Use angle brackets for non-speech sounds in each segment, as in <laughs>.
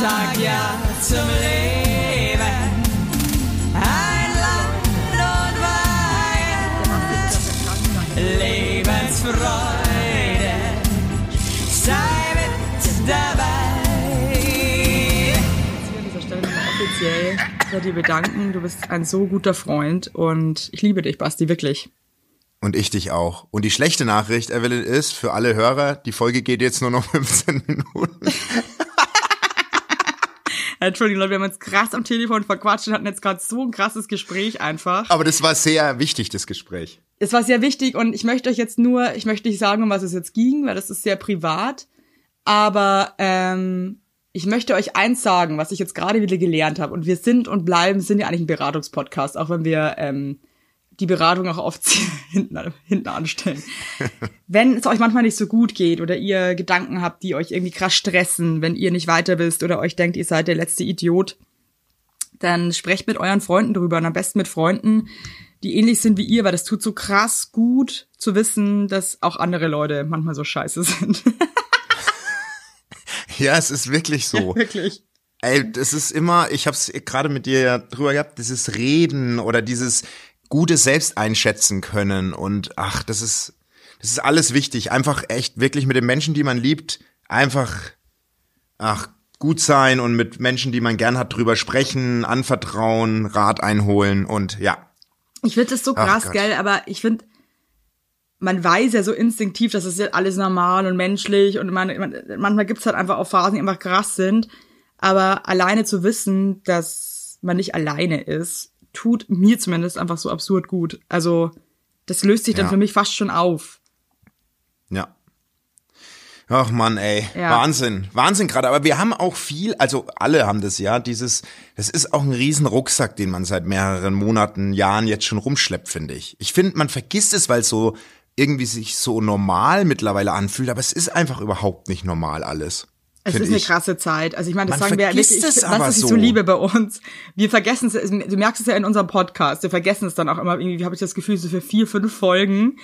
sag ja zum Leben. Ein Land und Weihend. Lebensfreude. Sei mit dabei. an dieser Stelle nochmal offiziell bei dir bedanken. Du bist ein so guter Freund und ich liebe dich, Basti, wirklich. Und ich dich auch. Und die schlechte Nachricht, Evelyn, ist für alle Hörer, die Folge geht jetzt nur noch <laughs> 15 Minuten. Entschuldigung, Leute, wir haben uns krass am Telefon verquatscht und hatten jetzt gerade so ein krasses Gespräch einfach. Aber das war sehr wichtig, das Gespräch. Es war sehr wichtig und ich möchte euch jetzt nur, ich möchte nicht sagen, um was es jetzt ging, weil das ist sehr privat. Aber ähm, ich möchte euch eins sagen, was ich jetzt gerade wieder gelernt habe. Und wir sind und bleiben, sind ja eigentlich ein Beratungspodcast, auch wenn wir ähm, die Beratung auch oft <laughs> hinten, hinten anstellen. wenn es euch manchmal nicht so gut geht oder ihr Gedanken habt, die euch irgendwie krass stressen, wenn ihr nicht weiter wisst oder euch denkt, ihr seid der letzte Idiot, dann sprecht mit euren Freunden drüber und am besten mit Freunden, die ähnlich sind wie ihr, weil das tut so krass gut zu wissen, dass auch andere Leute manchmal so scheiße sind. <laughs> Ja, es ist wirklich so. Wirklich. Ey, das ist immer, ich hab's gerade mit dir ja drüber gehabt, dieses Reden oder dieses gute Selbst einschätzen können und ach, das ist, das ist alles wichtig. Einfach echt wirklich mit den Menschen, die man liebt, einfach, ach, gut sein und mit Menschen, die man gern hat, drüber sprechen, anvertrauen, Rat einholen und ja. Ich finde das so krass, gell, aber ich finde, man weiß ja so instinktiv, dass es das alles normal und menschlich und man, man, manchmal gibt's halt einfach auch Phasen, die einfach krass sind. Aber alleine zu wissen, dass man nicht alleine ist, tut mir zumindest einfach so absurd gut. Also, das löst sich dann Ja. für mich fast schon auf. Ja. Ach man, ey, Ja. Wahnsinn, Wahnsinn gerade. Aber wir haben auch viel, also alle haben das ja, dieses, das ist auch ein riesen Rucksack, den man seit mehreren Monaten, Jahren jetzt schon rumschleppt, finde ich. Ich finde, man vergisst es, weil es so irgendwie sich so normal mittlerweile anfühlt, aber es ist einfach überhaupt nicht normal alles. Es ist eine ich. krasse Zeit. Also ich meine, das Man sagen wir wirklich, es was aber ist ich so so. liebe bei uns. Wir vergessen es, du merkst es ja in unserem Podcast, wir vergessen es dann auch immer, irgendwie habe ich das Gefühl, so für vier, fünf Folgen.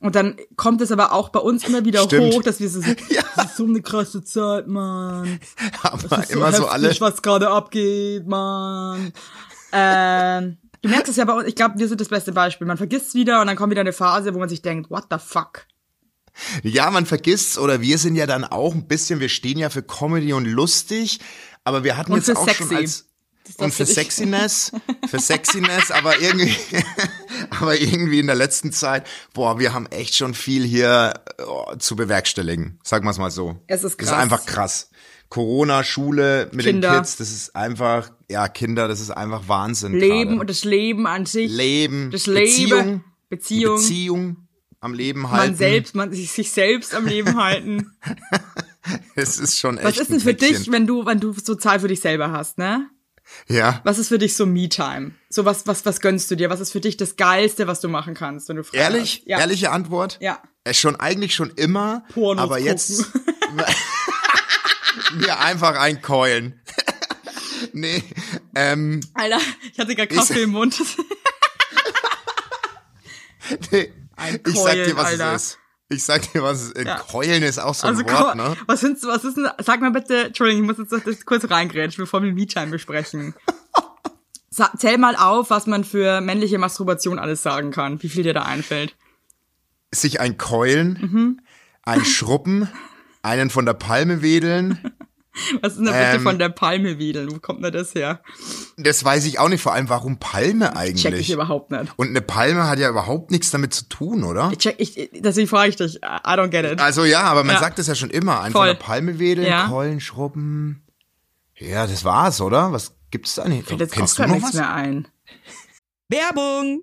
Und dann kommt es aber auch bei uns immer wieder Stimmt. hoch, dass wir so, <laughs> Ja. das ist so eine krasse Zeit, Mann. Aber Das ist immer so heftig, alle. was gerade abgeht, Mann. ähm, du merkst es ja bei uns, ich glaube, wir sind das beste Beispiel. Man vergisst wieder und dann kommt wieder eine Phase, wo man sich denkt, what the fuck? Ja, man vergisst's oder wir sind ja dann auch ein bisschen, wir stehen ja für Comedy und lustig, aber wir hatten Und jetzt auch sexy. schon als und für Sexiness, für Sexiness, aber <laughs> irgendwie, <laughs> aber irgendwie in der letzten Zeit, boah, wir haben echt schon viel hier oh, zu bewerkstelligen. Sagen wir es mal so. Es ist Das krass. ist einfach krass. Corona, Schule mit Kinder. den Kids, das ist einfach, ja, Kinder, das ist einfach Wahnsinn. Leben und das Leben an sich. Leben, das Leben, Beziehung, Beziehung. Beziehung am Leben halten. man selbst, man sich, sich selbst am Leben halten. <laughs> Es ist schon echt Was ist denn für Päckchen. dich, wenn du, wenn du so Zeit für dich selber hast, ne? Ja. Was ist für dich so Me-Time? So was, was, was gönnst du dir? Was ist für dich das Geilste, was du machen kannst, wenn du frei Ehrlich? hast? Ja. Ehrliche Antwort? Ja. Äh, Schon eigentlich schon immer, Pornos aber jetzt gucken. <laughs> mir einfach einkeulen. <laughs> nee, ähm, Alter, ich hatte gerade Kaffee im Mund. nee. Ein ich sag dir, was Alter. es ist. Ich sag dir, was es ist. Ja. Keulen ist auch so Also, ein Wort, ko- ne? was du, was ist denn, sag mal bitte, Entschuldigung, ich muss jetzt das kurz reingrätschen, bevor wir Me-Time besprechen. <laughs> Zähl mal auf, was man für männliche Masturbation alles sagen kann, wie viel dir da einfällt. Sich ein Keulen, Mhm. ein Schruppen, <laughs> einen von der Palme wedeln. <laughs> Was ist denn da bitte Ähm. von der Palme wedeln? Wo kommt denn das her? Das weiß ich auch nicht. Vor allem, warum Palme Check ich eigentlich? überhaupt nicht. Und eine Palme hat ja überhaupt nichts damit zu tun, oder? Ich check, ich, deswegen frage ich dich. I don't get it. Also ja, aber man Ja. sagt es ja schon immer. Ein Voll. der Palme wedeln, Ja. Keulen, Schrubben. Ja, das war's, oder? Was gibt's da nicht? Fällt jetzt Kennst auch du gar noch nichts was? mehr ein. Werbung!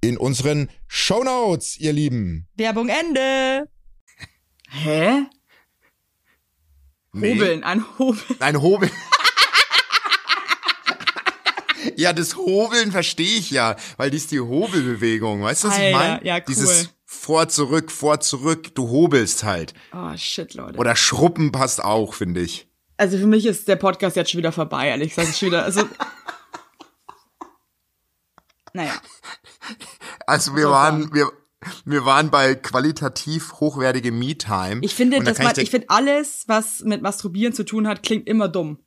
in unseren Shownotes, ihr Lieben. Werbung Ende. Hä? Nee. Hobeln, ein Hobeln. Ein Hobeln. <laughs> ja, das Hobeln verstehe ich ja, weil dies die Hobelbewegung, weißt du, was ich Alter, meine? ja, cool. Dieses vor, zurück, vor, zurück, du hobelst halt. Oh, shit, Leute. Oder Schruppen passt auch, finde ich. Also für mich ist der Podcast jetzt schon wieder vorbei, ehrlich gesagt. Ist schon wieder, also. <laughs> naja. Also wir waren, wir, wir waren bei qualitativ hochwertige Me-Time. Ich finde, Und da dass kann man, dir- ich finde alles, was mit Masturbieren zu tun hat, klingt immer dumm.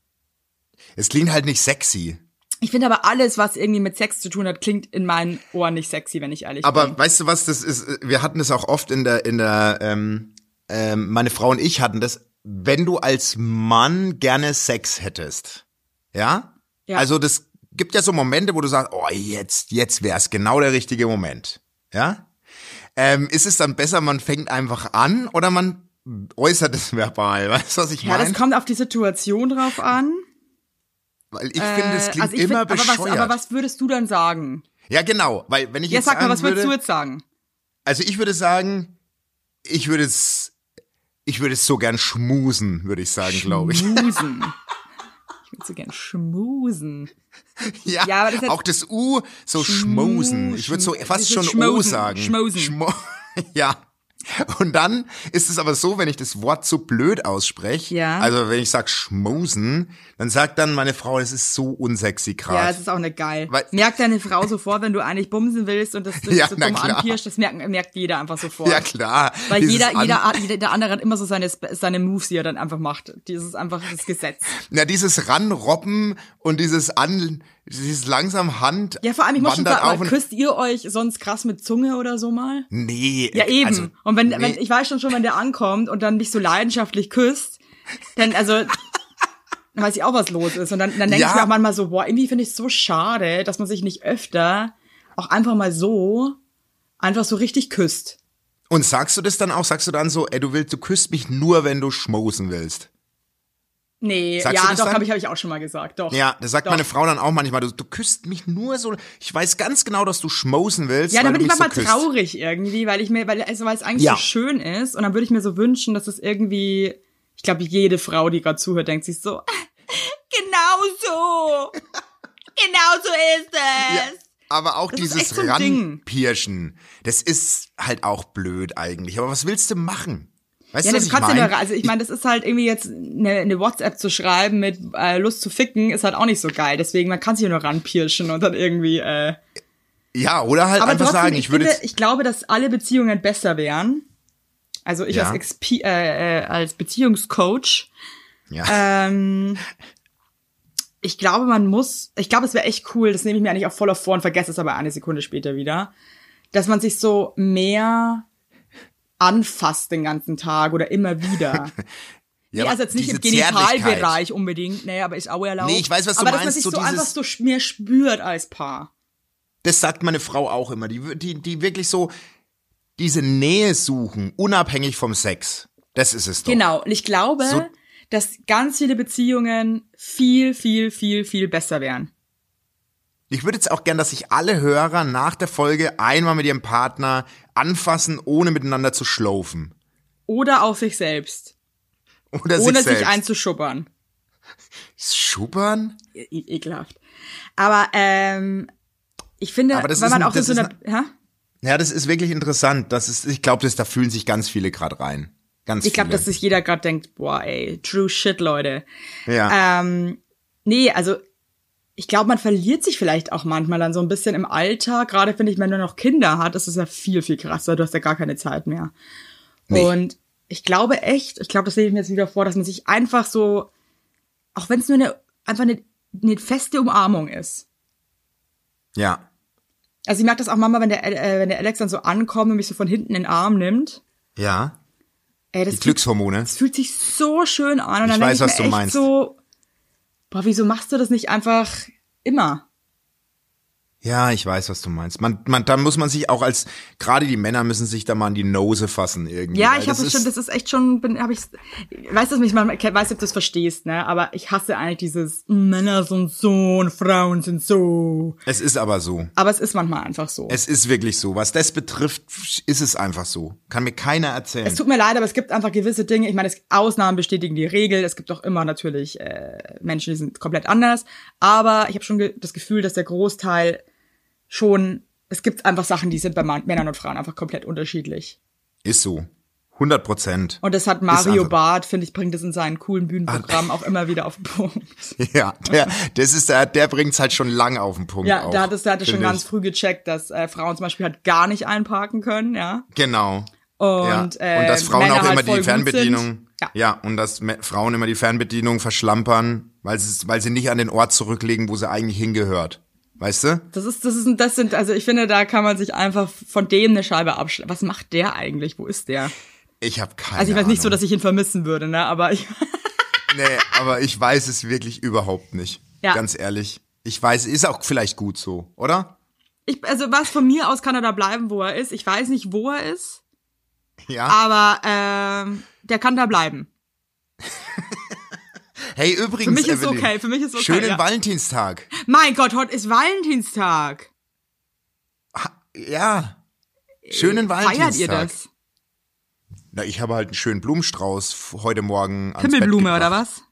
es klingt halt nicht sexy. Ich finde aber alles, was irgendwie mit Sex zu tun hat, klingt in meinen Ohren nicht sexy, wenn ich ehrlich Aber bin. weißt du was, das ist, wir hatten das auch oft in der, in der, ähm, ähm, meine Frau und ich hatten das, wenn du als Mann gerne Sex hättest, ja? Ja. Also das gibt ja so Momente, wo du sagst, oh, jetzt, jetzt wär's genau der richtige Moment, ja? Ähm, ist es dann besser, man fängt einfach an oder man äußert es verbal? <laughs> Weißt du, was ich Ja, meine? das kommt auf die Situation drauf an. Weil ich finde, es Äh, klingt also immer find, aber bescheuert. was, aber was würdest du dann sagen? ja, genau, weil wenn ich Ja, jetzt sag mal, was würdest würde, du jetzt sagen? Also ich würde sagen, ich würde es, ich würde es so gern schmusen, würde ich sagen, glaube ich. Schmusen. <laughs> Ich würde so gern schmusen. Ja, Ja, das auch das U, so Schmu- schmusen. Ich würde so fast schon O schmosen, sagen. schmosen. Schmo <laughs> ja. <laughs> Und dann ist es aber so, wenn ich das Wort so blöd ausspreche, Ja. also wenn ich sag schmusen, dann sagt dann meine Frau, es ist so unsexy Ja, gerade. es ist auch nicht geil. Weil- merkt deine Frau sofort, wenn du eigentlich bumsen willst und das, das <laughs> Ja, so na dumm anpirschst, das merkt, merkt jeder einfach sofort. Ja, klar. Weil Dieses jeder, An- jeder, jeder, der andere hat immer so seine, seine Moves, die er dann einfach macht. Ist einfach das Gesetz. Ja, dieses Ranrobben und dieses an, dieses langsam Hand. Ja, vor allem, ich muss schon sagen, küsst ihr euch sonst krass mit Zunge oder so mal? Nee. Ja, eben. Also, und wenn, nee. wenn, ich weiß schon schon, wenn der ankommt und dann mich so leidenschaftlich küsst, dann, also, dann weiß ich auch, was los ist. Und dann, dann denke Ja. ich mir auch manchmal so, boah, irgendwie finde ich es so schade, dass man sich nicht öfter auch einfach mal so, einfach so richtig küsst. Und sagst du das dann auch? Sagst du dann so, ey, du willst, du küsst mich nur, wenn du schmosen willst? Nee, Sagst ja, doch, habe ich, hab ich auch schon mal gesagt, doch. Ja, das sagt Doch. meine Frau dann auch manchmal. Du, du küsst mich nur so. Ich weiß ganz genau, dass du schmosen willst. Ja, dann bin ich so manchmal küsst. traurig irgendwie, weil ich mir, weil, also, weil es eigentlich Ja. so schön ist und dann würde ich mir so wünschen, dass es irgendwie, ich glaube, jede Frau, die gerade zuhört, denkt sich so, <laughs> genau so, <laughs> genau so ist es. Ja, aber auch Das dieses so. Ranpirschen, das ist halt auch blöd eigentlich. Aber was willst du machen? Weißt Ja, du, das was ich kannst du meine? nur, also ich meine, das ist halt irgendwie jetzt eine, eine WhatsApp zu schreiben mit äh, Lust zu ficken, ist halt auch nicht so geil. Deswegen, man kann sich ja nur ranpirschen und dann irgendwie, äh, ja, oder halt aber einfach trotzdem, sagen, ich, ich würde finde, ich glaube, dass alle Beziehungen besser wären. Also ich Ja. als, Expi äh, äh, als Beziehungscoach, ja, ähm, ich glaube, man muss, ich glaube, es wäre echt cool, das nehme ich mir eigentlich auch voll auf vor und vergesse es aber eine Sekunde später wieder, dass man sich so mehr anfasst den ganzen Tag oder immer wieder. <laughs> ja, nee, also jetzt nicht im Genitalbereich unbedingt, nee, aber ist auch erlaubt. Nee, ich weiß, was du aber dass man meinst, sich so so, einfach so mehr spürt als Paar. Das sagt meine Frau auch immer. Die, die, die wirklich so diese Nähe suchen, unabhängig vom Sex. Das ist es doch. Genau, und ich glaube, So- dass ganz viele Beziehungen viel, viel, viel, viel besser wären. Ich würde jetzt auch gern, dass sich alle Hörer nach der Folge einmal mit ihrem Partner anfassen, ohne miteinander zu schlaufen. Oder auch sich selbst. Oder ohne sich sich selbst. einzuschubbern. Schubbern? E ekelhaft. Aber ähm, ich finde, Aber das wenn man ein- auch in so einer, ja? Ja, das ist wirklich interessant. Das ist, ich glaube, da fühlen sich ganz viele gerade rein. Ganz Ich glaube, dass sich jeder gerade denkt, boah, ey, true shit, Leute. ja. Ähm, nee, also ich glaube, man verliert sich vielleicht auch manchmal dann so ein bisschen im Alltag. Gerade finde ich, wenn man nur noch Kinder hat, ist es ja viel, viel krasser. Du hast ja gar keine Zeit mehr. Nee. Und ich glaube echt, ich glaube, das sehe ich mir jetzt wieder vor, dass man sich einfach so, auch wenn es nur eine, einfach eine, eine feste Umarmung ist. ja. Also ich merke das auch manchmal, wenn der, äh, wenn der Alex dann so ankommt und mich so von hinten in den Arm nimmt. Ja. Ey, das Die fühlt, Glückshormone. das fühlt sich so schön an. Und Ich dann weiß, was ich mir du meinst. so, boah, wieso machst du das nicht einfach immer? Ja, ich weiß, was du meinst. Man, man, da muss man sich auch als, gerade die Männer müssen sich da mal an die Nose fassen irgendwie. Ja, ich habe schon, das ist echt schon, bin, habe ich, weiß das nicht, man weiß ob du das verstehst, ne? Aber ich hasse eigentlich dieses Männer sind so und Frauen sind so. Es ist aber so. Aber es ist manchmal einfach so. Es ist wirklich so. Was das betrifft, ist es einfach so. Kann mir keiner erzählen. Es tut mir leid, aber es gibt einfach gewisse Dinge. Ich meine, es, Ausnahmen bestätigen die Regel. Es gibt auch immer natürlich äh, Menschen, die sind komplett anders. Aber ich habe schon das Gefühl, dass der Großteil schon. Es gibt einfach Sachen, die sind bei Männern und Frauen einfach komplett unterschiedlich. ist so. 100 Prozent. Und das hat Mario Barth, finde ich, bringt es in seinen coolen Bühnenprogrammen auch immer wieder auf den Punkt. <laughs> Ja, der, das ist der, der bringt's halt schon lang auf den Punkt. Ja, auch, da hat es, da hat es schon finde ganz ich. früh gecheckt, dass äh, Frauen zum Beispiel halt gar nicht einparken können, ja. Genau. Und, ja. äh, und dass Frauen Männer auch halt immer voll die Fernbedienung. Ja. ja, und dass Frauen immer die Fernbedienung verschlampern, weil sie, weil sie nicht an den Ort zurücklegen, wo sie eigentlich hingehört. Weißt du? Das ist, das ist, das sind, also ich finde, da kann man sich einfach von dem eine Scheibe abschlagen. Was macht der eigentlich? Wo ist der? Ich habe keine Also ich weiß nicht so, Ahnung. dass ich ihn vermissen würde, ne? Aber ich, <laughs> Nee, aber ich weiß es wirklich überhaupt nicht. Ja. Ganz ehrlich. Ich weiß, ist auch vielleicht gut so, oder? ich, also was von mir aus kann er da bleiben, wo er ist. Ich weiß nicht, wo er ist, Ja. aber ähm, der kann da bleiben. <laughs> hey, übrigens, Für mich ist Evelyn, okay, für mich ist okay. Schönen ja. Valentinstag. Mein Gott, heute ist Valentinstag. Ja. Schönen Valentinstag. Feiert ihr das? Na, ich habe halt einen schönen Blumenstrauß heute Morgen ans Himmelblume oder was?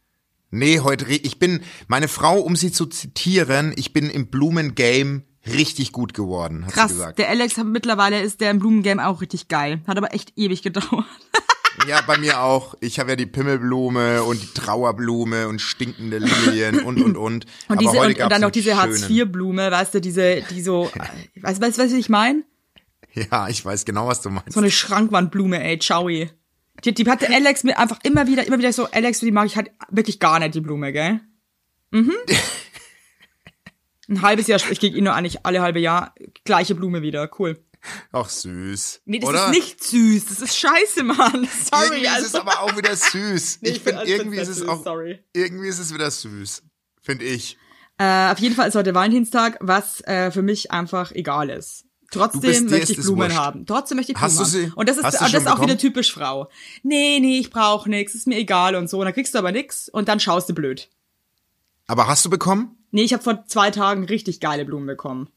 Nee, heute, ich bin, meine Frau, um sie zu zitieren, ich bin im Blumengame richtig gut geworden, hat Krass, sie gesagt. der Alex hat mittlerweile ist der im Blumengame auch richtig geil. Hat aber echt ewig gedauert. <laughs> Ja, bei mir auch. Ich habe ja die Pimmelblume und die Trauerblume und stinkende Lilien und, und, und. Und Aber diese und, und dann noch diese. Hartz-IV-Blume, weißt du, diese, die so, <laughs> weißt du, weißt, du, was ich meine? Ja, ich weiß genau, was du meinst. So eine Schrankwandblume, ey, Chowi. Die, die hatte Alex mir einfach immer wieder, immer wieder so, Alex, die mag ich halt wirklich gar nicht, die Blume, gell? Mhm. <laughs> Ein halbes Jahr, ich krieg ihn nur eigentlich alle halbe Jahr gleiche Blume wieder, cool. Ach, süß. Nee, das Oder? ist nicht süß, das ist scheiße, Mann. <laughs> Sorry, Irgendwie ist es also. aber auch wieder süß. <laughs> Nee, ich finde, also irgendwie ist es auch, sorry. irgendwie ist es wieder süß. Finde ich. Äh, auf jeden Fall ist heute Valentinstag, was äh, für mich einfach egal ist. Trotzdem möchte ich Blumen haben. Trotzdem möchte ich Blumen Hast du sie-. Und das ist, das ist auch wieder typisch Frau. Nee, nee, ich brauch nix, ist mir egal und so. Und dann kriegst du aber nix und dann schaust du blöd. Aber hast du bekommen? Nee, ich habe vor zwei Tagen richtig geile Blumen bekommen.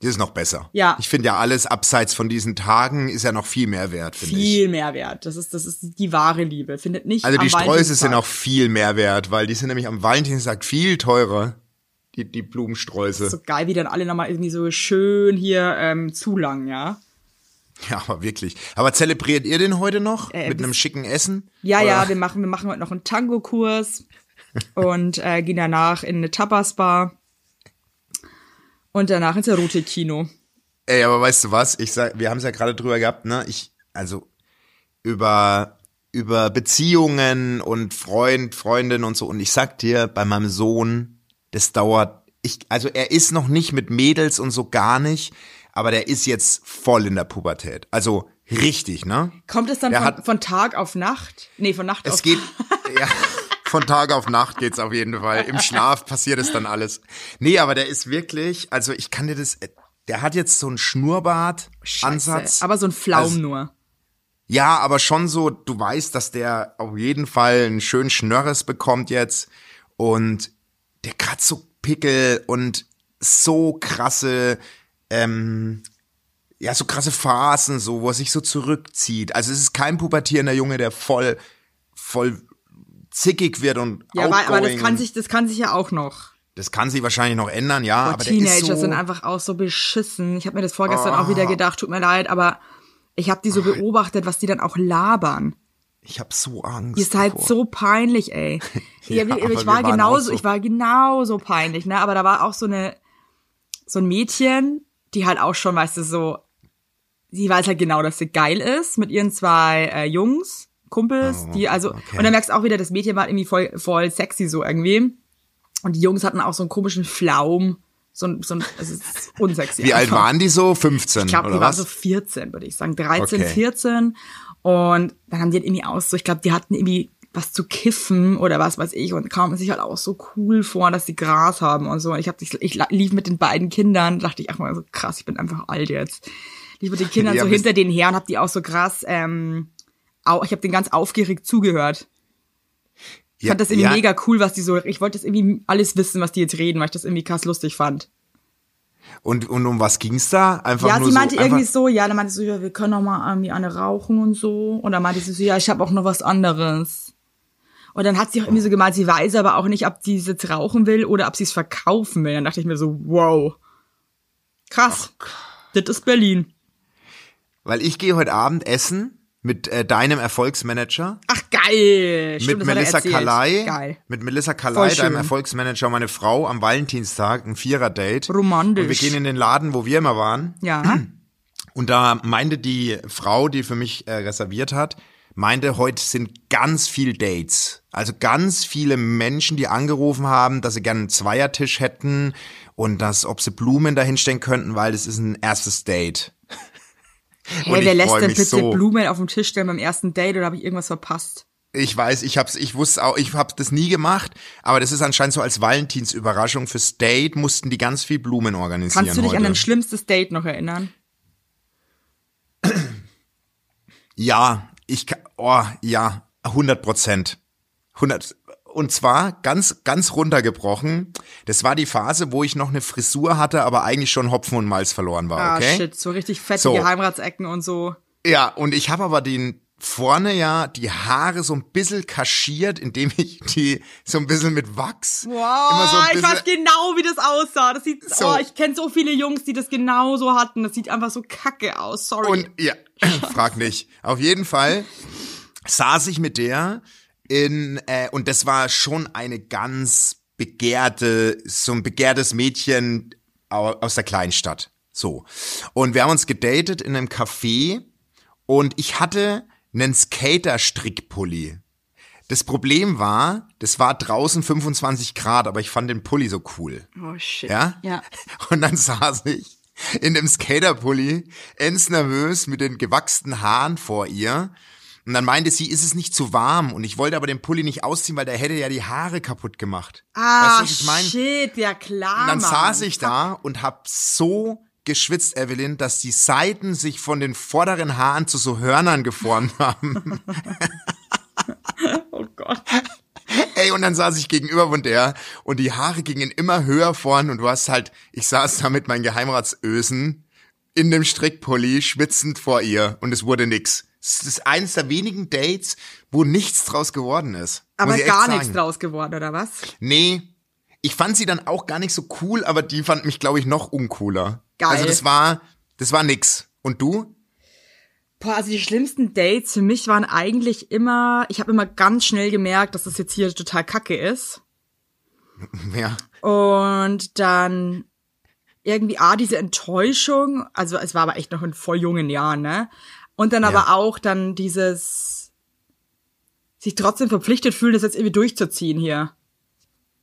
Das ist noch besser. Ja. Ich finde ja alles abseits von diesen Tagen ist ja noch viel mehr wert, finde ich. Viel mehr wert. Das ist, das ist die wahre Liebe. Findet nicht Also die Sträuße sind auch viel mehr wert, weil die sind nämlich am Valentinstag viel teurer. Die, die Blumensträuße. so geil, wie dann alle nochmal irgendwie so schön hier ähm, zulangen, ja. Ja, aber wirklich. Aber zelebriert ihr den heute noch? Äh, mit einem schicken Essen? Ja, Oder? ja, wir machen, wir machen heute noch einen Tango-Kurs und äh, gehen danach in eine Tapas-Bar und danach ins Erotik-Kino. Ey, aber weißt du was? Ich sag, wir haben es ja gerade drüber gehabt, ne? Ich, also über über Beziehungen und Freund, Freundin und so. Und ich sag dir, bei meinem Sohn, das dauert. Ich, also er ist noch nicht mit Mädels und so gar nicht, aber der ist jetzt voll in der Pubertät. Also richtig, ne? Kommt es dann von, hat- von Tag auf Nacht? Nee, von Nacht auf Es geht, <laughs> ja, von Tag auf Nacht geht's auf jeden Fall. Im Schlaf <laughs> passiert es dann alles. Nee, aber der ist wirklich, also ich kann dir das, der hat jetzt so einen Schnurrbart-Ansatz. Aber so ein Flaum Also- nur. Ja, aber schon so, du weißt, dass der auf jeden Fall einen schönen Schnörres bekommt jetzt und der hat so Pickel und so krasse, ähm, ja, so krasse Phasen, so, wo er sich so zurückzieht. Also es ist kein pubertierender Junge, der voll, voll zickig wird und Ja, aber, aber das kann sich, das kann sich ja auch noch. das kann sich wahrscheinlich noch ändern, ja, Boah, aber Teenager so, sind einfach auch so beschissen. Ich habe mir das vorgestern Ah. auch wieder gedacht, tut mir leid, aber ich habe die so beobachtet, was die dann auch labern. Ich habe so Angst. Ihr seid davor. so peinlich, ey. <laughs> Ja, ich war genauso, so. ich war genauso peinlich, ne? Aber da war auch so eine, so ein Mädchen, die halt auch schon, weißt du, so, sie weiß halt genau, dass sie geil ist mit ihren zwei äh, Jungs, Kumpels, Oh, die also, okay. und dann merkst du auch wieder, das Mädchen war irgendwie voll, voll sexy so irgendwie. Und die Jungs hatten auch so einen komischen Flaum, so ein, so ein, es ist <laughs> unsexy. Wie alt waren die so? 15 Ich glaube, die waren was? so 14, würde ich sagen. 13, Okay. 14. Und dann haben die halt irgendwie aus, so, ich glaube, die hatten irgendwie was zu kiffen oder was weiß ich und kamen sich halt auch so cool vor, dass sie Gras haben und so. Und ich hab, ich, ich lief mit den beiden Kindern, dachte ich, ach mal so krass, ich bin einfach alt jetzt. Lief mit den Kindern Ja, so hinter denen her und hab die auch so krass, ähm, ich habe den ganz aufgeregt zugehört. Ich Ja, fand das irgendwie ja, mega cool, was die so, ich wollte das irgendwie alles wissen, was die jetzt reden, weil ich das irgendwie krass lustig fand. Und, und um was ging's da? Einfach Ja, nur sie meinte so, irgendwie so, ja, dann meinte sie so, ja, wir können noch mal irgendwie eine rauchen und so. Und dann meinte sie so, ja, ich habe auch noch was anderes. Und dann hat sie auch irgendwie so gemeint, sie weiß aber auch nicht, ob sie es jetzt rauchen will oder ob sie es verkaufen will. Dann dachte ich mir so, wow. Krass. Das ist Berlin. Weil ich gehe heute Abend essen mit äh, deinem Erfolgsmanager. Ach, geil. mit Stimmt, er Melissa. Kalei. Geil. Mit Melissa Kalei, schön. deinem Erfolgsmanager, meine Frau am Valentinstag, ein Vierer-Date. Romantisch. Und wir gehen in den Laden, wo wir immer waren. Ja. Und da meinte die Frau, die für mich äh, reserviert hat, meinte, heute sind ganz viel Dates. Also ganz viele Menschen, die angerufen haben, dass sie gerne einen Zweiertisch hätten und dass, ob sie Blumen dahinstellen könnten, weil das ist ein erstes Date. Hey, wer lässt denn bitte so. Blumen auf dem Tisch stellen beim ersten Date oder habe ich irgendwas verpasst? Ich weiß, ich hab's, ich wusste auch, ich hab das nie gemacht, aber das ist anscheinend so als Valentinsüberraschung fürs Date mussten die ganz viel Blumen organisieren Kannst du dich heute. an dein schlimmstes Date noch erinnern? Ja, ich kann, oh, ja, 100 Prozent. 100, und zwar ganz, ganz runtergebrochen. Das war die Phase, wo ich noch eine Frisur hatte, aber eigentlich schon Hopfen und Malz verloren war, Ah, okay? shit, so richtig fette So. Geheimratsecken und so. Ja, und ich habe aber den vorne ja die Haare so ein bisschen kaschiert, indem ich die so ein bisschen mit Wachs Wow, immer so ein ich weiß genau, wie das aussah. Das sieht, So. oh, ich kenne so viele Jungs, die das genauso hatten. Das sieht einfach so kacke aus. Sorry. Und ja, <clears throat> frag nicht. Auf jeden Fall saß ich mit der in äh, und das war schon eine ganz begehrte, so ein begehrtes Mädchen au- aus der Kleinstadt. So. Und wir haben uns gedatet in einem Café und ich hatte einen Skater-Strickpulli. Das Problem war, das war draußen 25 Grad, aber ich fand den Pulli so cool. oh shit. Ja? Ja. <laughs> Und dann saß ich in dem Skaterpulli, ends nervös mit den gewachsenen Haaren vor ihr. Und dann meinte sie, ist es nicht zu warm? Und ich wollte aber den Pulli nicht ausziehen, weil der hätte ja die Haare kaputt gemacht. Ah, weißt du, was ich meine? shit, ja klar. Und dann Mann. saß ich da und hab so geschwitzt, Evelyn, dass die Seiten sich von den vorderen Haaren zu so Hörnern geformt <laughs> haben. Oh Gott. Ey, und dann saß ich gegenüber von der und die Haare gingen immer höher vorn und du hast halt, ich saß da mit meinen Geheimratsösen in dem Strickpulli schwitzend vor ihr und es wurde nix. Es ist eines der wenigen Dates, wo nichts draus geworden ist. Aber gar nichts draus geworden, oder was? Nee, ich fand sie dann auch gar nicht so cool, aber die fand mich, glaube ich, noch uncooler. Geil. Also das war, das war nix. Und du? Boah, also die schlimmsten Dates für mich waren eigentlich immer, ich habe immer ganz schnell gemerkt, dass das jetzt hier total kacke ist. <laughs> Ja. Und dann irgendwie A, diese Enttäuschung, also es war aber echt noch in voll jungen Jahren, ne? Und dann aber auch dann dieses sich trotzdem verpflichtet fühlen, das jetzt irgendwie durchzuziehen hier.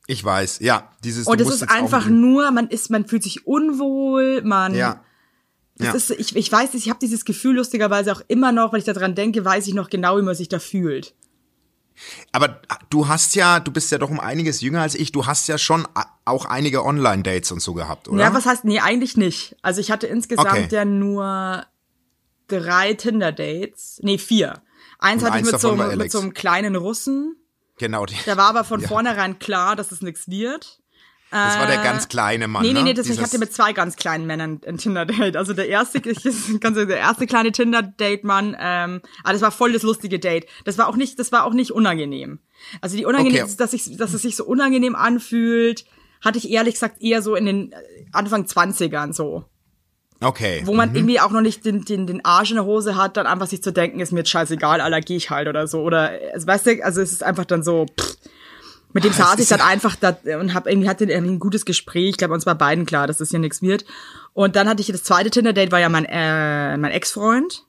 Ich weiß, ja. Dieses, Und es ist einfach nur, man ist, man fühlt sich unwohl, man Ja. Ja. ist, ich, ich weiß nicht, ich habe dieses Gefühl lustigerweise auch immer noch, wenn ich daran denke, weiß ich noch genau, wie man sich da fühlt. Aber du hast ja, du bist ja doch um einiges jünger als ich, du hast ja schon auch einige Online-Dates und so gehabt, oder? Ja, was heißt, nee, eigentlich nicht. Also ich hatte insgesamt Okay. ja nur drei Tinder-Dates. Nee, vier. Eins Und hatte ich eins mit so, einem- mit so einem kleinen Russen. Genau, die, Da war aber von <laughs> Ja. vornherein klar, dass es nichts wird. das war der äh, ganz kleine Mann, Nee, nee, ne? nee, das, ich hatte mit zwei ganz kleinen Männern ein Tinder-Date. Also der erste, ich, ich kann sagen, der erste kleine Tinder-Date-Mann, ähm, aber das war voll das lustige Date. Das war auch nicht, das war auch nicht unangenehm. Also die unangenehm, Okay. dass ich, dass es sich so unangenehm anfühlt, hatte ich ehrlich gesagt eher so in den äh, Anfang 20ern so. Okay. wo man irgendwie auch noch nicht den, den, den Arsch in der Hose hat, dann einfach sich zu denken, ist mir jetzt scheißegal, Alter, geh ich halt oder so. Oder, also, weißt du, also es ist einfach dann so, pff, mit dem saß ich ist dann einfach da und hab irgendwie, hatte irgendwie ein gutes Gespräch. Ich glaube, uns war beiden klar, dass das hier nichts wird. Und dann hatte ich das zweite Tinder-Date, war ja mein, äh, mein Ex-Freund.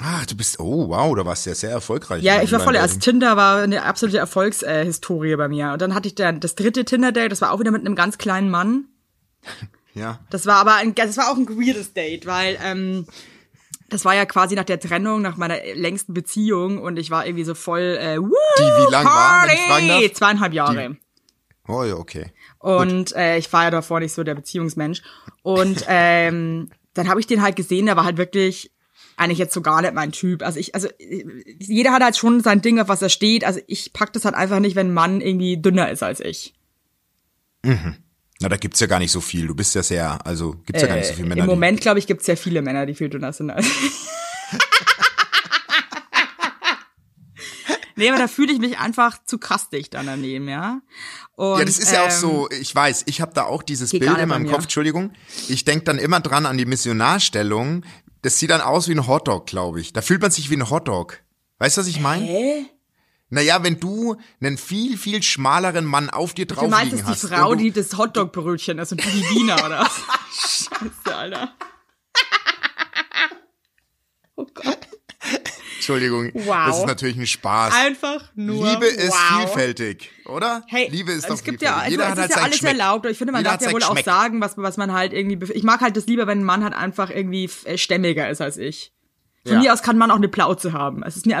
Ah, du bist, oh wow, du warst ja sehr erfolgreich. Ja, ich war voll, also Tinder war eine absolute Erfolgshistorie äh, bei mir. Und dann hatte ich dann das dritte Tinder-Date, das war auch wieder mit einem ganz kleinen Mann. <laughs> Ja. Das war aber ein, das war auch ein weirdes Date, weil ähm, das war ja quasi nach der Trennung, nach meiner längsten Beziehung und ich war irgendwie so voll äh, Woo, Die wie lang war, wenn ich fragen Party! darf? Zweieinhalb Jahre. Oh ja, okay. Und äh, ich war ja davor nicht so der Beziehungsmensch. Und <laughs> ähm, dann habe ich den halt gesehen, der war halt wirklich eigentlich jetzt so gar nicht mein Typ. Also ich, also jeder hat halt schon sein Ding, auf was er steht. Also ich pack das halt einfach nicht, wenn ein Mann irgendwie dünner ist als ich. Na, da gibt's ja gar nicht so viel. Du bist ja sehr, also gibt's ja gar nicht so viele Männer. Äh, Im Moment, glaube ich, gibt es sehr viele Männer, die viel dünner sind als ich. <laughs> nee, aber da fühle ich mich einfach zu kastig dann daneben, ja. Und, Ja, das ist ja auch ähm, so, ich weiß, ich habe da auch dieses Bild in meinem. Kopf, Entschuldigung. Ich denk dann immer dran an die Missionarstellung. Das sieht dann aus wie ein Hotdog, glaube ich. Da fühlt man sich wie ein Hotdog. Weißt du, was ich meine? Hä? Naja, wenn du einen viel, viel schmaleren Mann auf dir drauf Du meinst, liegen hast. die Frau, die das Hotdog-Brötchen ist und die Wiener, oder? was? <laughs> Scheiße, Alter. Oh Gott. Entschuldigung, Wow. das ist natürlich ein Spaß. Einfach nur. Liebe ist wow. vielfältig, oder? Hey, Liebe ist doch es gibt ja, vielfältig. also Jeder es hat ist halt ja alles Geschmack. erlaubt. Ich finde, man Jeder darf ja wohl auch Geschmack. sagen, was, was man halt irgendwie. Ich mag halt das lieber, wenn ein Mann halt einfach irgendwie äh, stämmiger ist als ich. Von Ja. mir aus kann man auch eine Plauze haben. Es ist mir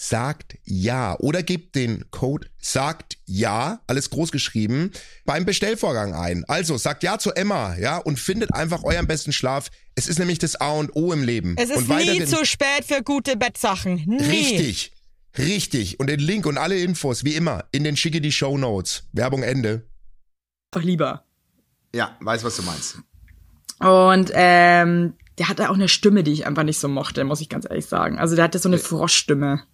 sagt ja oder gebt den Code sagt ja, alles groß geschrieben, beim Bestellvorgang ein. Also sagt ja zu Emma, ja, und findet einfach euren besten Schlaf. Es ist nämlich das A und O im Leben. Es ist und nie zu spät für gute Bettsachen. Nie. Richtig. Richtig. Und den Link und alle Infos, wie immer, in den schicke die Show Notes. Werbung Ende. Doch lieber. Ja, weiß, was du meinst. Und ähm, der hatte auch eine Stimme, die ich einfach nicht so mochte, muss ich ganz ehrlich sagen. Also der hatte so eine Froschstimme.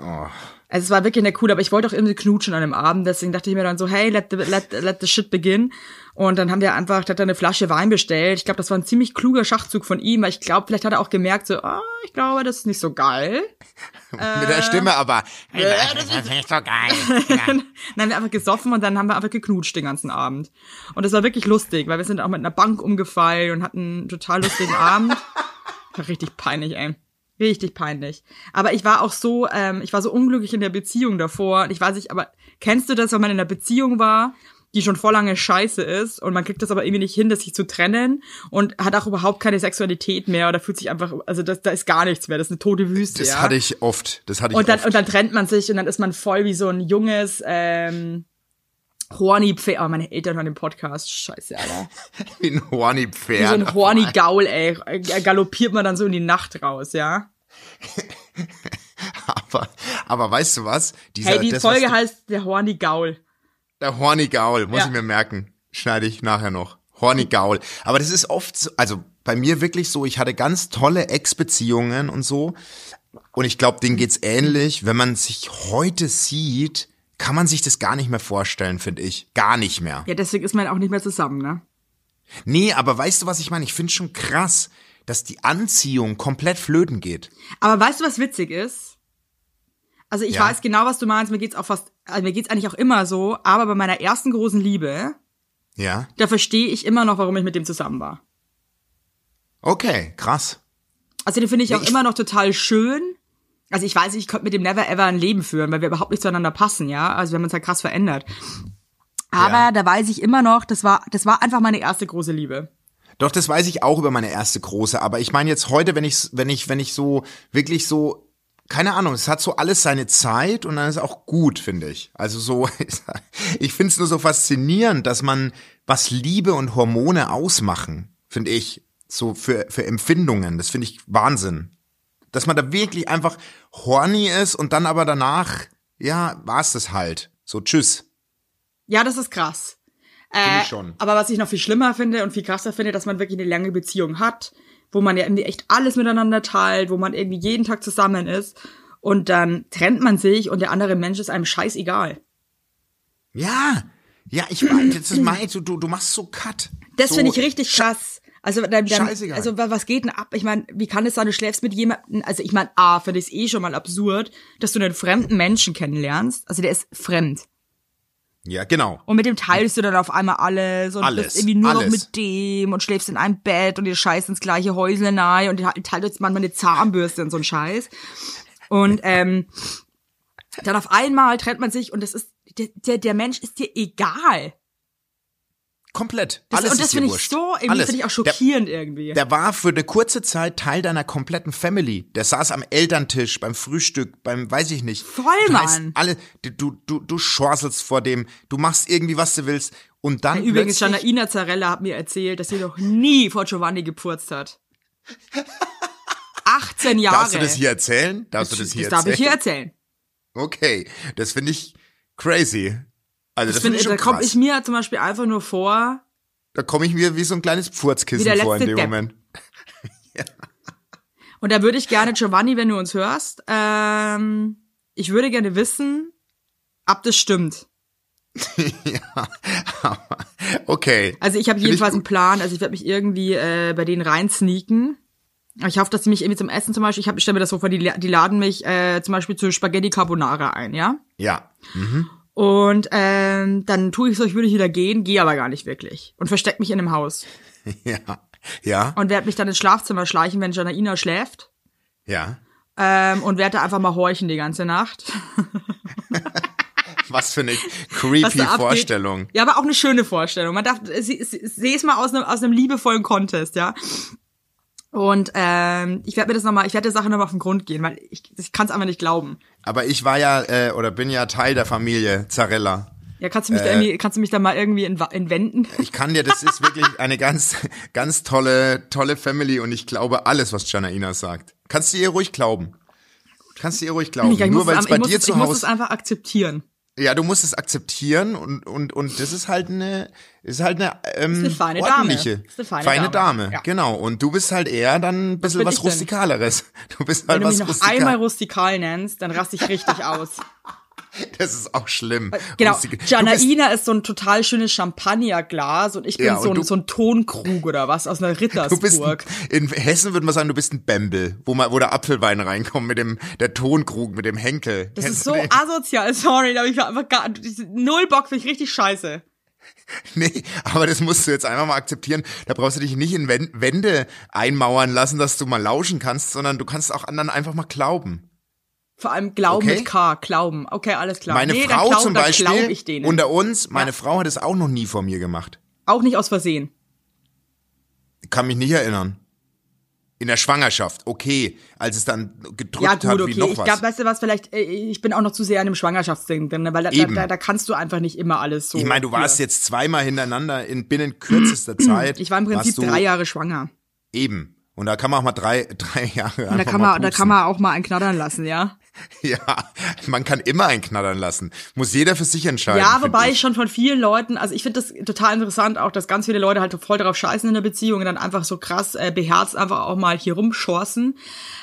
Oh. Also es war wirklich nicht cool, aber ich wollte auch irgendwie knutschen an dem Abend, deswegen dachte ich mir dann so, hey, let the, let, let the shit begin. Und dann haben wir einfach, hat er eine Flasche Wein bestellt. Ich glaube, das war ein ziemlich kluger Schachzug von ihm, weil ich glaube, vielleicht hat er auch gemerkt, so, ah, ich glaube, das ist nicht so geil. <laughs> Mit der Stimme aber. Das ist nicht so geil. <laughs> Ja. dann haben wir einfach gesoffen und dann haben wir einfach geknutscht den ganzen Abend. Und das war wirklich lustig, weil wir sind auch mit einer Bank umgefallen und hatten einen total lustigen Abend. <laughs> War richtig peinlich, ey. Richtig peinlich. Aber ich war auch so, ähm, ich war so unglücklich in der Beziehung davor. Ich weiß nicht, aber kennst du das, wenn man in einer Beziehung war, die schon vor lange scheiße ist und man kriegt das aber irgendwie nicht hin, das sich zu trennen und hat auch überhaupt keine Sexualität mehr oder fühlt sich einfach, also das, da ist gar nichts mehr, das ist eine tote Wüste. Das ja? hatte ich oft. Das hatte ich Und dann, oft. und dann trennt man sich und dann ist man voll wie so ein junges, ähm, horny Pferd. Oh, meine Eltern hören den Podcast. Scheiße, Alter. <laughs> wie ein horny Wie Pferd. so ein horny Gaul, ey. Galoppiert man dann so in die Nacht raus, ja? <laughs> aber, aber weißt du was? Dieser, Hey, die das, Folge heißt der horny Gaul. Der horny Gaul, muss Ja. ich mir merken. Schneide ich nachher noch. Horny Gaul. Aber das ist oft so, also bei mir wirklich so, ich hatte ganz tolle Ex-Beziehungen und so. Und ich glaube, denen geht's ähnlich. Wenn man sich heute sieht, kann man sich das gar nicht mehr vorstellen, finde ich. Gar nicht mehr. Ja, deswegen ist man auch nicht mehr zusammen, ne? Nee, aber weißt du, was ich meine? Ich finde schon krass, dass die Anziehung komplett flöten geht. Aber weißt du, was witzig ist? Also ich Ja. weiß genau, was du meinst. Mir geht's auch fast, also mir geht's eigentlich auch immer so. Aber bei meiner ersten großen Liebe, Ja? da verstehe ich immer noch, warum ich mit dem zusammen war. Okay, krass. Also den finde ich Nee, auch ich- immer noch total schön. Also ich weiß, ich könnte mit dem never ever ein Leben führen, weil wir überhaupt nicht zueinander passen, ja. Also wir haben uns halt krass verändert. Aber Ja. da weiß ich immer noch, das war, das war einfach meine erste große Liebe. Doch, das weiß ich auch über meine erste große, aber ich meine jetzt heute, wenn ich, wenn ich, wenn ich so, wirklich so, keine Ahnung, es hat so alles seine Zeit und dann ist auch gut, finde ich. Also so, <laughs> ich finde es nur so faszinierend, dass man, was Liebe und Hormone ausmachen, finde ich, so für, für Empfindungen, das finde ich Wahnsinn. Dass man da wirklich einfach horny ist und dann aber danach, ja, war's das halt. So, tschüss. Ja, das ist krass. Äh, ich schon. Aber was ich noch viel schlimmer finde und viel krasser finde, dass man wirklich eine lange Beziehung hat, wo man ja irgendwie echt alles miteinander teilt, wo man irgendwie jeden Tag zusammen ist und dann trennt man sich und der andere Mensch ist einem scheißegal. Ja, ja, ich weiß, das ist mein, du, du, du machst so Cut. Das so, finde ich richtig krass. Also, dann, dann, Scheißegal. also wa- was geht denn ab? Ich meine, wie kann es sein, du schläfst mit jemandem, also ich meine, A, finde ich es eh schon mal absurd, dass du einen fremden Menschen kennenlernst. Also der ist fremd. Ja, genau. Und mit dem teilst du dann auf einmal alles und Alles, bist irgendwie nur noch alles. mit dem und schläfst in einem Bett und ihr scheißt ins gleiche Häusle nahe und ihr teilt jetzt manchmal eine Zahnbürste und so ein Scheiß. Und ähm, dann auf einmal trennt man sich und das ist, der, der, der Mensch ist dir egal. Komplett. Das, Alles und das finde ich so, irgendwie finde ich auch Der, schockierend irgendwie. der war für eine kurze Zeit Teil deiner kompletten Family. Der saß am Elterntisch, beim Frühstück, beim, weiß ich nicht. Voll, Mann. Alle, du, du, du schorselst vor dem, du machst irgendwie, was du willst. Und dann Übrigens, plötzlich, Janaina Zarella hat mir erzählt, dass sie noch nie vor Giovanni gepurzt hat. <laughs> 18 Jahre. Darfst du das hier erzählen? Darfst du das hier darf ich hier erzählen? erzählen. Okay, das finde ich crazy. Also das, Ich finde ich da komme ich mir zum Beispiel einfach nur vor, da komme ich mir wie so ein kleines Pfurzkissen vor in dem Depp. Moment. <laughs> und da würde ich gerne, Giovanni, wenn du uns hörst, ähm, ich würde gerne wissen, ob das stimmt. <laughs> ja, okay. Also ich habe jedenfalls einen Plan, also ich werde mich irgendwie äh, bei denen rein sneaken. Ich hoffe, dass sie mich irgendwie zum Essen zum Beispiel, ich, hab, ich stelle mir das so vor, die, die laden mich äh, zum Beispiel zu Spaghetti Carbonara ein, ja? Ja. Und ähm, dann tue ich so, ich würde wieder gehen, gehe aber gar nicht wirklich. Und versteck mich in einem Haus. <laughs> Ja. Ja. Und werde mich dann ins Schlafzimmer schleichen, wenn Janaina schläft. Ja. Ähm, und werde da einfach mal horchen die ganze Nacht. <laughs> Was für eine creepy. Vorstellung. Ja, aber auch eine schöne Vorstellung. Man darf, sehe es mal aus einem, aus einem liebevollen Contest, ja. Und ähm, ich werde mir das nochmal, ich werde der Sache nochmal auf den Grund gehen, weil ich, ich kann es einfach nicht glauben. Aber ich war ja äh, oder bin ja Teil der Familie Zarella. Ja, kannst du mich da irgendwie, kannst du mich da mal irgendwie entwenden? Ich kann dir, das ist wirklich eine ganz, ganz tolle, tolle Family und ich glaube alles, was Janaina sagt. Kannst du ihr ruhig glauben. Kannst du ihr ruhig glauben. Ich, Nur weil es, bei dir zu ich muss es Hause, einfach akzeptieren. Ja, du musst es akzeptieren und und und das ist halt eine, ist halt eine, ähm, eine feine Dame. ordentliche, Ist eine feine Dame. Dame. Ja. Genau. Und du bist halt eher dann ein bisschen was, denn? rustikaleres. <laughs> Du bist Wenn halt du mich was noch rustikal. einmal rustikal nennst, dann raste ich richtig aus. <laughs> <laughs> Das ist auch schlimm. Genau. Du bist- Janaina ist so ein total schönes Champagnerglas und ich bin Ja, so, und ein, du- so ein Tonkrug oder was aus einer <laughs> bist ein, Rittersburg. in Hessen würde man sagen, du bist ein Bembel, wo man, wo der Apfelwein reinkommt mit dem, der Tonkrug, mit dem Henkel. Das Kennst ist so asozial, sorry, da hab ich einfach gar, null Bock, finde ich richtig scheiße. <laughs> Nee, aber das musst du jetzt einfach mal akzeptieren. Da brauchst du dich nicht in Wän- Wände einmauern lassen, dass du mal lauschen kannst, sondern du kannst auch anderen einfach mal glauben. Vor allem Glauben Okay. mit K, Glauben. Okay, alles klar. Meine nee, Frau glaub, zum Beispiel, ich unter uns, meine Frau hat es auch noch nie vor mir gemacht. Auch nicht aus Versehen. Kann mich nicht erinnern. In der Schwangerschaft, okay, als es dann gedrückt Ja, gut, hat wie okay. noch Ich was. glaube, weißt du was, vielleicht, äh, ich bin auch noch zu sehr an dem Schwangerschaftsding drin, ne, weil da, da, da, kannst du einfach nicht immer alles so. ich meine, du warst hier. jetzt zweimal hintereinander in binnen kürzester <clears throat> Zeit. Ich war im Prinzip drei Jahre schwanger. Eben. Und da kann man auch mal drei, <laughs> drei Jahre. Und da kann man, da kann man auch mal einen knattern lassen, ja. <laughs> Ja, man kann immer einen knattern lassen. Muss jeder für sich entscheiden. Ja, wobei ich. ich schon von vielen Leuten, also ich finde das total interessant, auch dass ganz viele Leute halt voll darauf scheißen in der Beziehung und dann einfach so krass äh, beherzt einfach auch mal hier rumschorsen.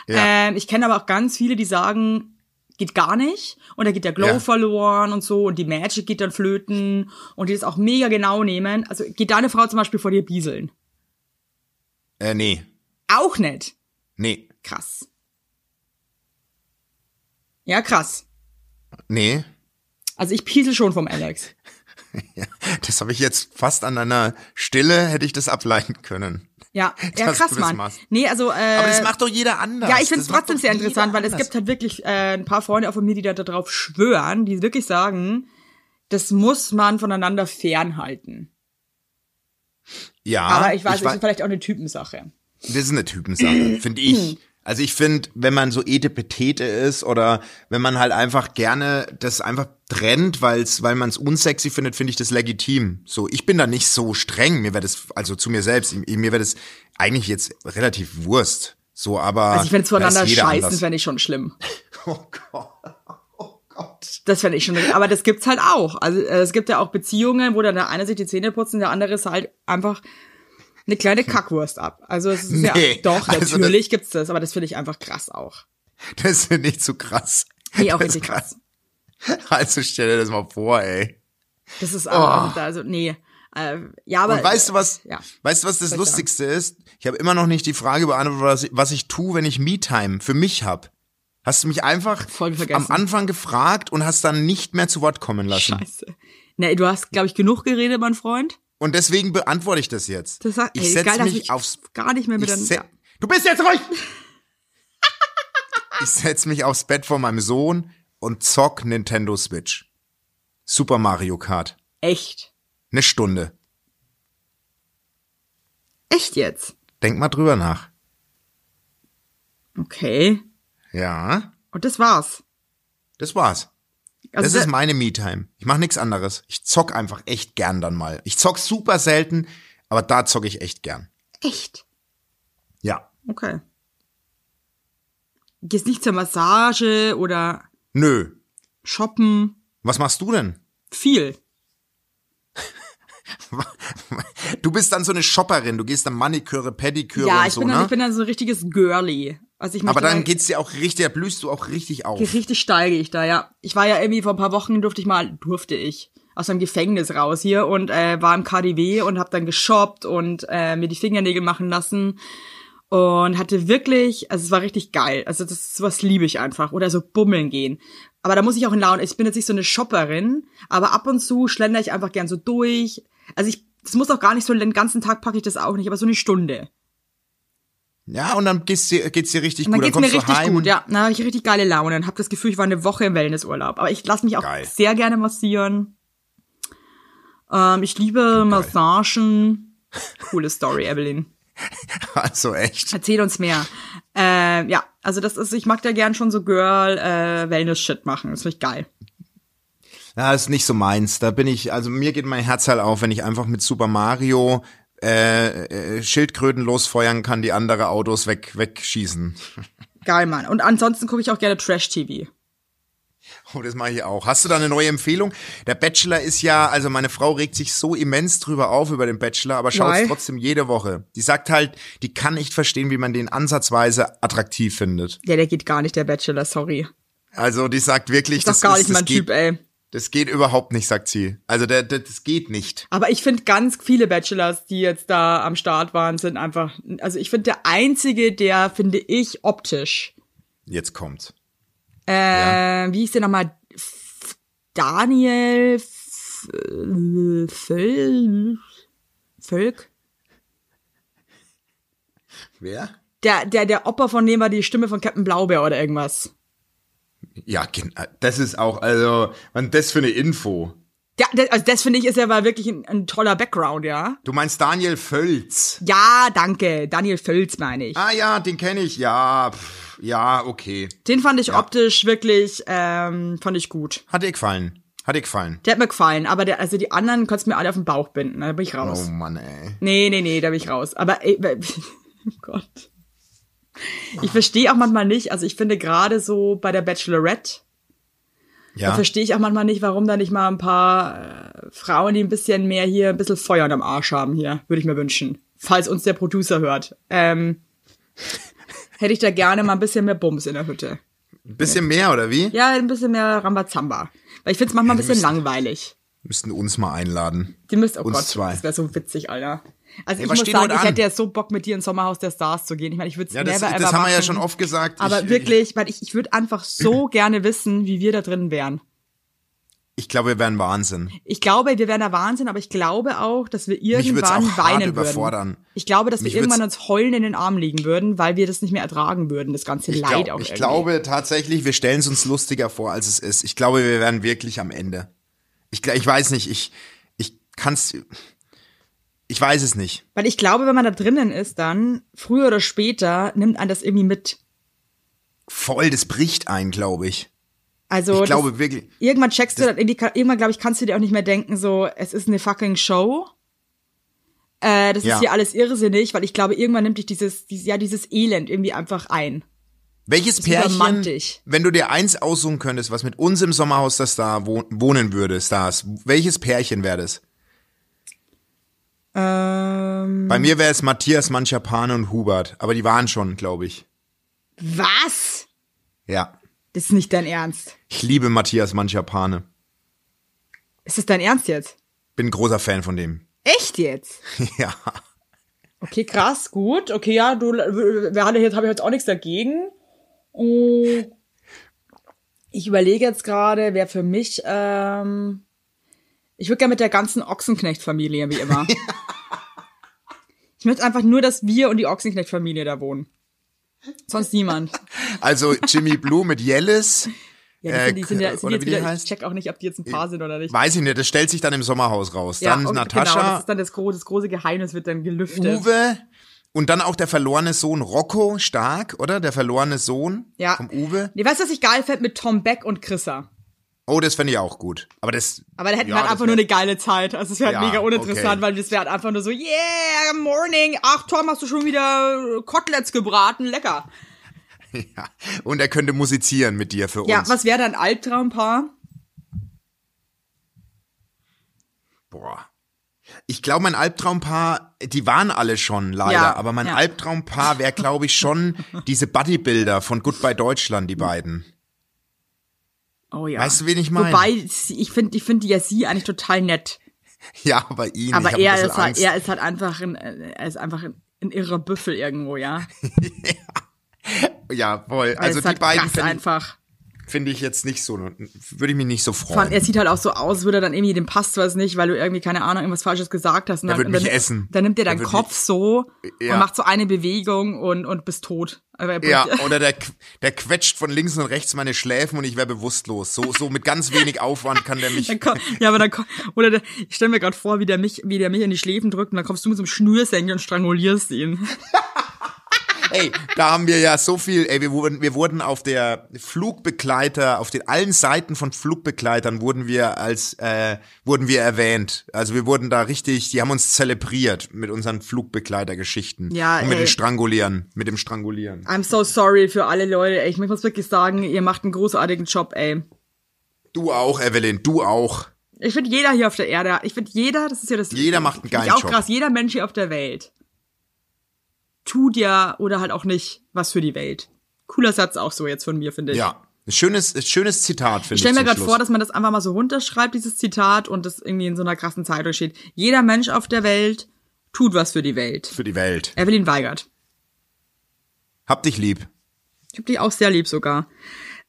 Ja. Ähm, ich kenne aber auch ganz viele, die sagen, geht gar nicht und da geht der Glow Ja. verloren und so und die Magic geht dann flöten und die das auch mega genau nehmen. Also geht deine Frau zum Beispiel vor dir bieseln? Äh, nee. Auch nicht. Nee. Krass. Ja, krass. Nee. Also ich piesel schon vom Alex. <laughs> Das habe ich jetzt fast an einer Stille, hätte ich das ableiten können. Ja, <laughs> ja krass, Mann. machst. Nee, also äh, Aber das macht doch jeder anders. Ja, ich finde es trotzdem sehr interessant, weil es anders. gibt halt wirklich äh, ein paar Freunde auch von mir, die da darauf schwören, die wirklich sagen, das muss man voneinander fernhalten. Ja, Aber ich weiß, ich es wei- ist vielleicht auch eine Typensache. Das ist eine Typensache, finde ich. <clears throat> Also ich finde, wenn man so etepetete ist oder wenn man halt einfach gerne das einfach trennt, weil's, weil man es unsexy findet, finde ich das legitim. So, ich bin da nicht so streng. Mir wäre das, also zu mir selbst, mir wäre das eigentlich jetzt relativ Wurst. So, aber. Also ich finde zueinander scheißen, anders. fände ich schon schlimm. <laughs> Oh Gott. Oh Gott. Das fände ich schon, aber das gibt's halt auch. Also äh, es gibt ja auch Beziehungen, wo dann der eine sich die Zähne putzt und der andere ist halt einfach eine kleine Kackwurst ab. Also es ist ja Nee, doch, also natürlich gibt's das, aber das finde ich einfach krass auch. Das finde ich zu krass. Nee, auch Das richtig krass. Also stell dir das mal vor, ey. Das ist einfach, also nee. Äh, ja, aber Oh. Und weißt du was? Ja. Weißt du was das Lustigste ist? Ich habe immer noch nicht die Frage beantwortet, was ich, was ich tue, wenn ich Me-Time für mich hab. Hast du mich einfach am Anfang gefragt und hast dann nicht mehr zu Wort kommen lassen. Scheiße. Nee, du hast, glaube ich, genug geredet, mein Freund. Und deswegen beantworte ich das jetzt. Das sagt, ich setze mich ich aufs gar nicht mehr mit se- ja. Du bist jetzt ruhig! <laughs> ich setze mich aufs Bett von meinem Sohn und zock Nintendo Switch. Super Mario Kart. Echt. Eine Stunde. Echt jetzt? Denk mal drüber nach. Okay. Ja, Und das war's. das war's. Also das da- ist meine Me-Time. Ich mache nichts anderes. Ich zock einfach echt gern dann mal. Ich zock super selten, aber da zock ich echt gern. echt. Ja. Okay. Gehst nicht zur Massage oder Nö. shoppen. Was machst du denn? Viel. <laughs> Du bist dann so eine Shopperin. Du gehst dann Maniküre, Pediküre ja, und ich so, bin, dann, ne? ich bin dann so ein richtiges Girly. Also ich aber dann dann- geht's dir auch richtig, da blühst du auch richtig auf. Richtig steige ich da, ja. Ich war ja irgendwie vor ein paar Wochen, durfte ich mal, durfte ich, aus einem Gefängnis raus hier und äh, war im KDW und habe dann geshoppt und äh, mir die Fingernägel machen lassen und hatte wirklich, also es war richtig geil. Also das sowas liebe ich einfach. Oder so bummeln gehen. Aber da muss ich auch in Laune. Ich bin jetzt nicht so eine Shopperin, aber ab und zu schlender ich einfach gern so durch. Also ich, das muss auch gar nicht so den ganzen Tag packe ich das auch nicht, aber so eine Stunde. Ja, und dann geht's dir, geht's dir richtig Und dann gut. geht's dann mir kommst richtig heim. gut, ja. Dann habe ich richtig geile Laune und habe das Gefühl, ich war eine Woche im Wellnessurlaub. Aber ich lasse mich auch Geil. sehr gerne massieren. Ähm, ich liebe Massagen. Coole Story, Evelyn. <laughs> Also echt. Erzähl uns mehr. Ähm, ja, also das ist, ich mag da gern schon so Girl äh, Wellness-Shit machen. Das finde ich geil. Ja, ist nicht so meins. Da bin ich, also mir geht mein Herz halt auf, wenn ich einfach mit Super Mario äh, äh, Schildkröten losfeuern kann, die andere Autos weg wegschießen. <laughs> Geil, Mann. Und ansonsten gucke ich auch gerne Trash-TV. Oh, das mache ich auch. Hast du da eine neue Empfehlung? Der Bachelor ist ja, also meine Frau regt sich so immens drüber auf über den Bachelor, aber schaut Why? trotzdem jede Woche. Die sagt halt, die kann nicht verstehen, wie man den ansatzweise attraktiv findet. Ja, der geht gar nicht, der Bachelor, sorry. Also die sagt wirklich, Ist doch das gar ist, nicht mein das Typ, ey. Das geht überhaupt nicht, sagt sie. Also der, der, das geht nicht. Aber ich finde ganz viele Bachelors, die jetzt da am Start waren, sind einfach, also ich finde der einzige, der finde ich optisch, Jetzt kommt's. äh, wie hieß der nochmal? Daniel F- Völ, Völk? Wer? Der, der, der Opa von dem war die Stimme von Captain Blaubeer oder irgendwas. Ja, gen- das ist auch, also, ist das für eine Info? Ja, das, also das finde ich ist ja mal wirklich ein, ein toller Background, ja. Du meinst Daniel Völz? Ja, danke. Daniel Völz meine ich. Ah ja, den kenne ich. Ja, pff, ja, okay. Den fand ich optisch wirklich, ähm, fand ich gut. Hat dir gefallen? Hat dir gefallen? Der hat mir gefallen, aber der, also die anderen konntest mir alle auf den Bauch binden. Da bin ich raus. Oh Mann, ey. Nee, nee, nee, da bin ich raus. Aber ey, <laughs> oh Gott. Ich verstehe auch manchmal nicht, also ich finde gerade so bei der Bachelorette, da Ja. verstehe ich auch manchmal nicht, warum da nicht mal ein paar äh, Frauen, die ein bisschen mehr hier, ein bisschen Feuer am Arsch haben hier, würde ich mir wünschen. Falls uns der Producer hört. Ähm, hätte ich da gerne mal ein bisschen mehr Bums in der Hütte. Ein bisschen mehr, oder wie? Ja, ein bisschen mehr Rambazamba. Weil ich finde es manchmal ein bisschen müssen- langweilig. Müssten uns mal einladen. Die müsst, oh Uns Gott, zwei. das wäre so witzig, Alter. Also Ey, ich muss sagen, ich hätte ja so Bock mit dir ins Sommerhaus der Stars zu gehen. Ich meine, ich würde es Ja, das, never ever das haben wir ja schon oft gesagt. Aber ich, wirklich, weil ich, ich würde einfach so <clears throat> gerne wissen, wie wir da drin wären. Ich, glaube, wir wären Wahnsinn. Ich glaube, wir wären da Wahnsinn, aber ich glaube auch, dass wir irgendwann auch hart weinen überfordern. würden. Ich glaube, dass wir Mich irgendwann würd's- uns heulen in den Arm liegen würden, weil wir das nicht mehr ertragen würden, das ganze Ich, Leid glaub, auch ich irgendwie. glaube tatsächlich, wir stellen es uns lustiger vor, als es ist. Ich glaube, wir wären wirklich am Ende. Ich, ich weiß nicht, ich, ich kann's, ich weiß es nicht. Weil ich glaube, wenn man da drinnen ist, dann früher oder später nimmt einen das irgendwie mit. Voll, das bricht ein, glaube ich. Also Ich glaube das, wirklich. irgendwann checkst du dann irgendwie, irgendwann glaube ich, kannst du dir auch nicht mehr denken, so es ist eine fucking Show. Äh, das Ja. ist hier alles irrsinnig, weil ich glaube, irgendwann nimmt dich dieses, dieses ja dieses Elend irgendwie einfach ein. Welches Pärchen, wenn du dir eins aussuchen könntest, was mit uns im Sommerhaus der Star wohn wohnen würde, Stars, welches Pärchen wäre das? Ähm, Bei mir wäre es Matthias Manchapane und Hubert, aber die waren schon, glaube ich. was? Ja. Das ist nicht dein Ernst. Ich liebe Matthias Manchapane. Ist das dein Ernst jetzt? Bin ein großer Fan von dem. <laughs> Echt jetzt? ja. Okay, krass, gut. Okay, ja, du, wir haben jetzt, habe ich jetzt auch nichts dagegen. Mm. Ich überlege jetzt gerade, wer für mich, ähm, ich würde gerne mit der ganzen Ochsenknecht-Familie, wie immer. <laughs> ich möchte einfach nur, dass wir und die Ochsenknecht-Familie da wohnen. Sonst niemand. Also Jimmy Blue mit Yellis. Ja, Äh, die sind, die sind ja, sind oder jetzt wie wieder, ich heißt? check auch nicht, ob die jetzt ein Paar sind oder nicht. Weiß ich nicht, das stellt sich dann im Sommerhaus raus. ja, Dann und Natascha, Genau, das ist dann das, gro das große Geheimnis wird dann gelüftet. Uwe und dann auch der verlorene Sohn Rocco Stark, oder? Der verlorene Sohn Ja. vom Uwe. Nee, weißt du, was ich geil fände mit Tom Beck und Chrissa? Oh, das fände ich auch gut. Aber das. Aber da hätten ja, wir halt einfach nur eine geile Zeit. Also es wäre halt Ja, mega uninteressant, okay. weil das wäre halt einfach nur so, yeah, morning, ach Tom, hast du schon wieder Koteletts gebraten, lecker. <laughs> Ja. Und er könnte musizieren mit dir für Ja, uns. was wäre dein Albtraumpaar? Boah. Ich glaube, mein Albtraumpaar, die waren alle schon leider, Ja, aber mein ja. Albtraumpaar wäre, glaube ich, schon <laughs> diese Bodybuilder von Goodbye Deutschland, die beiden. Oh ja. Weißt du, wen ich meine? Wobei, ich finde ich find ja sie eigentlich total nett. <laughs> Ja. Aber ich hab ein er ist, halt, er ist halt einfach ein, er ist einfach ein, ein irrer Büffel irgendwo, ja. <laughs> Ja, voll. Er Also die halt beiden krass finde einfach. Find ich jetzt nicht so, würde ich mich nicht so freuen. er sieht halt auch so aus, würde er dann irgendwie, dem passt was nicht, weil du irgendwie, keine Ahnung, irgendwas Falsches gesagt hast. Und Der dann, wird und dann, mich essen. Dann nimmt er deinen Kopf mich- so Ja. und macht so eine Bewegung und, und bist tot. Er Ja, <laughs> oder der, der quetscht von links und rechts meine Schläfen und ich wäre bewusstlos. So, so mit ganz wenig Aufwand kann der mich. Ja, aber dann oder der, ich stell mir gerade vor, wie der mich, wie der mich in die Schläfen drückt und dann kommst du mit so einem Schnürsenkel und strangulierst ihn. <laughs> Ey, da haben wir ja so viel, ey, wir wurden, wir wurden auf der Flugbegleiter, auf den allen Seiten von Flugbegleitern wurden wir als, äh, wurden wir erwähnt. Also wir wurden da richtig, die haben uns zelebriert mit unseren Flugbegleitergeschichten. Ja, Und mit ey. dem Strangulieren, mit dem Strangulieren. I'm so sorry für alle Leute, ey. Ich muss wirklich sagen, ihr macht einen großartigen Job, ey. Du auch, Evelyn, du auch. Ich finde jeder hier auf der Erde, ich finde jeder, das ist ja das. Jeder macht einen find ich geilen auch Job. krass, jeder Mensch hier auf der Welt tut ja oder halt auch nicht was für die Welt. Cooler Satz auch so jetzt von mir, finde ich. Ja. Schönes, schönes Zitat, finde Ich ich. stelle mir gerade vor, dass man das einfach mal so runterschreibt, dieses Zitat, und das irgendwie in so einer krassen Zeitung steht. Jeder Mensch auf der Welt tut was für die Welt. Für die Welt. Evelyn Weigert. Hab dich lieb. Ich hab dich auch sehr lieb sogar.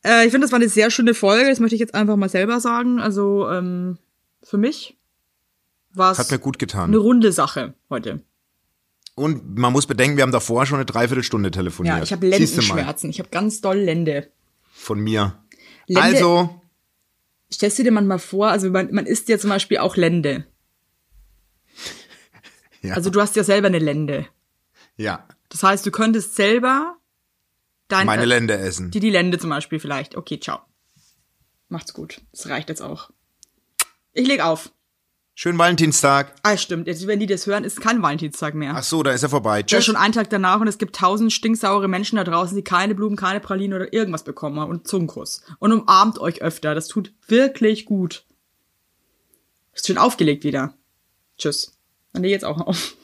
Äh, ich finde, das war eine sehr schöne Folge. Das möchte ich jetzt einfach mal selber sagen. Also ähm, für mich war Hat es mir gut getan. eine runde Sache heute. Und man muss bedenken, wir haben davor schon eine Dreiviertelstunde telefoniert. Ja, ich habe Lendenschmerzen. Ich habe ganz doll Lende. Von mir. Lende- Also, Stellst du dir manchmal vor, also man, man isst ja zum Beispiel auch Lende. <laughs> ja. Also du hast ja selber eine Lende. ja. Das heißt, du könntest selber dein, Meine Länder essen. die, die Lende zum Beispiel vielleicht. Okay, ciao. Macht's gut. Das reicht jetzt auch. Ich leg auf. Schönen Valentinstag. Ah, stimmt. Jetzt, wenn die das hören, ist kein Valentinstag mehr. Ach so, da ist er vorbei. Tschüss. schon ein Tag danach und es gibt tausend stinksaure Menschen da draußen, die keine Blumen, keine Pralinen oder irgendwas bekommen haben und Zungenkuss. Und umarmt euch öfter. Das tut wirklich gut. Ist schön aufgelegt wieder. Tschüss. Dann leg jetzt auch auf.